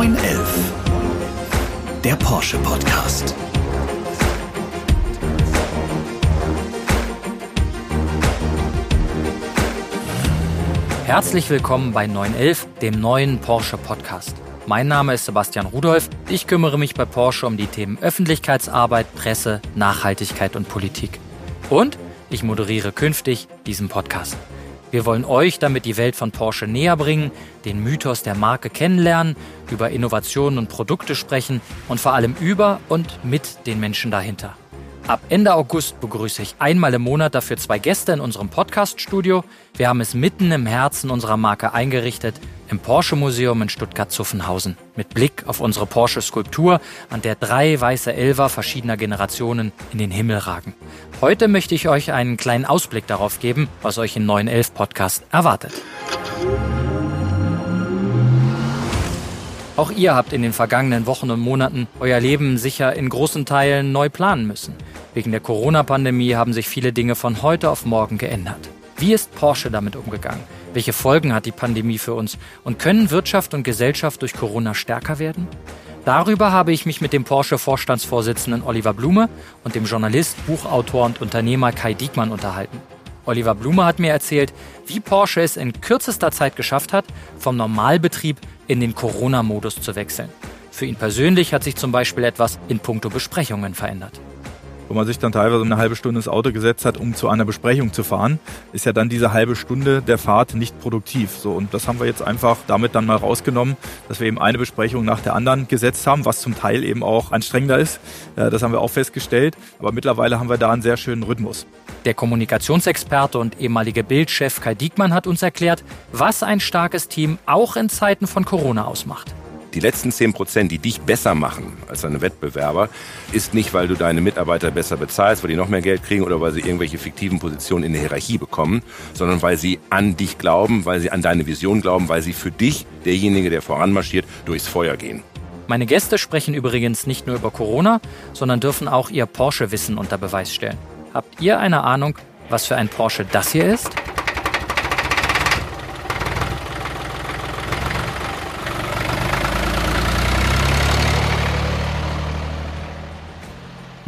911. Der Porsche Podcast. Herzlich willkommen bei 911, dem neuen Porsche Podcast. Mein Name ist Sebastian Rudolph. Ich kümmere mich bei Porsche um die Themen Öffentlichkeitsarbeit, Presse, Nachhaltigkeit und Politik. Und ich moderiere künftig diesen Podcast. Wir wollen euch damit die Welt von Porsche näher bringen, den Mythos der Marke kennenlernen, über Innovationen und Produkte sprechen und vor allem über und mit den Menschen dahinter. Ab Ende August begrüße ich einmal im Monat dafür zwei Gäste in unserem Podcast-Studio. Wir haben es mitten im Herzen unserer Marke eingerichtet, im Porsche Museum in Stuttgart-Zuffenhausen. Mit Blick auf unsere Porsche-Skulptur, an der drei weiße Elver verschiedener Generationen in den Himmel ragen. Heute möchte ich euch einen kleinen Ausblick darauf geben, was euch im neuen Elf-Podcast erwartet. Auch ihr habt in den vergangenen Wochen und Monaten euer Leben sicher in großen Teilen neu planen müssen. Wegen der Corona-Pandemie haben sich viele Dinge von heute auf morgen geändert. Wie ist Porsche damit umgegangen? Welche Folgen hat die Pandemie für uns? Und können Wirtschaft und Gesellschaft durch Corona stärker werden? Darüber habe ich mich mit dem Porsche-Vorstandsvorsitzenden Oliver Blume und dem Journalist, Buchautor und Unternehmer Kai Diekmann unterhalten. Oliver Blume hat mir erzählt, wie Porsche es in kürzester Zeit geschafft hat, vom Normalbetrieb in den Corona-Modus zu wechseln. Für ihn persönlich hat sich zum Beispiel etwas in puncto Besprechungen verändert wo man sich dann teilweise eine halbe Stunde ins Auto gesetzt hat, um zu einer Besprechung zu fahren, ist ja dann diese halbe Stunde der Fahrt nicht produktiv. So, und das haben wir jetzt einfach damit dann mal rausgenommen, dass wir eben eine Besprechung nach der anderen gesetzt haben, was zum Teil eben auch anstrengender ist. Das haben wir auch festgestellt. Aber mittlerweile haben wir da einen sehr schönen Rhythmus. Der Kommunikationsexperte und ehemalige Bildchef Kai Diekmann hat uns erklärt, was ein starkes Team auch in Zeiten von Corona ausmacht. Die letzten 10 Prozent, die dich besser machen als deine Wettbewerber, ist nicht, weil du deine Mitarbeiter besser bezahlst, weil die noch mehr Geld kriegen oder weil sie irgendwelche fiktiven Positionen in der Hierarchie bekommen, sondern weil sie an dich glauben, weil sie an deine Vision glauben, weil sie für dich, derjenige, der voranmarschiert, durchs Feuer gehen. Meine Gäste sprechen übrigens nicht nur über Corona, sondern dürfen auch ihr Porsche-Wissen unter Beweis stellen. Habt ihr eine Ahnung, was für ein Porsche das hier ist?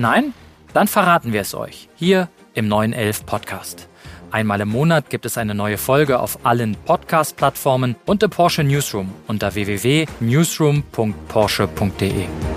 Nein? Dann verraten wir es euch hier im neuen Elf Podcast. Einmal im Monat gibt es eine neue Folge auf allen Podcast-Plattformen und im Porsche Newsroom unter www.newsroom.porsche.de.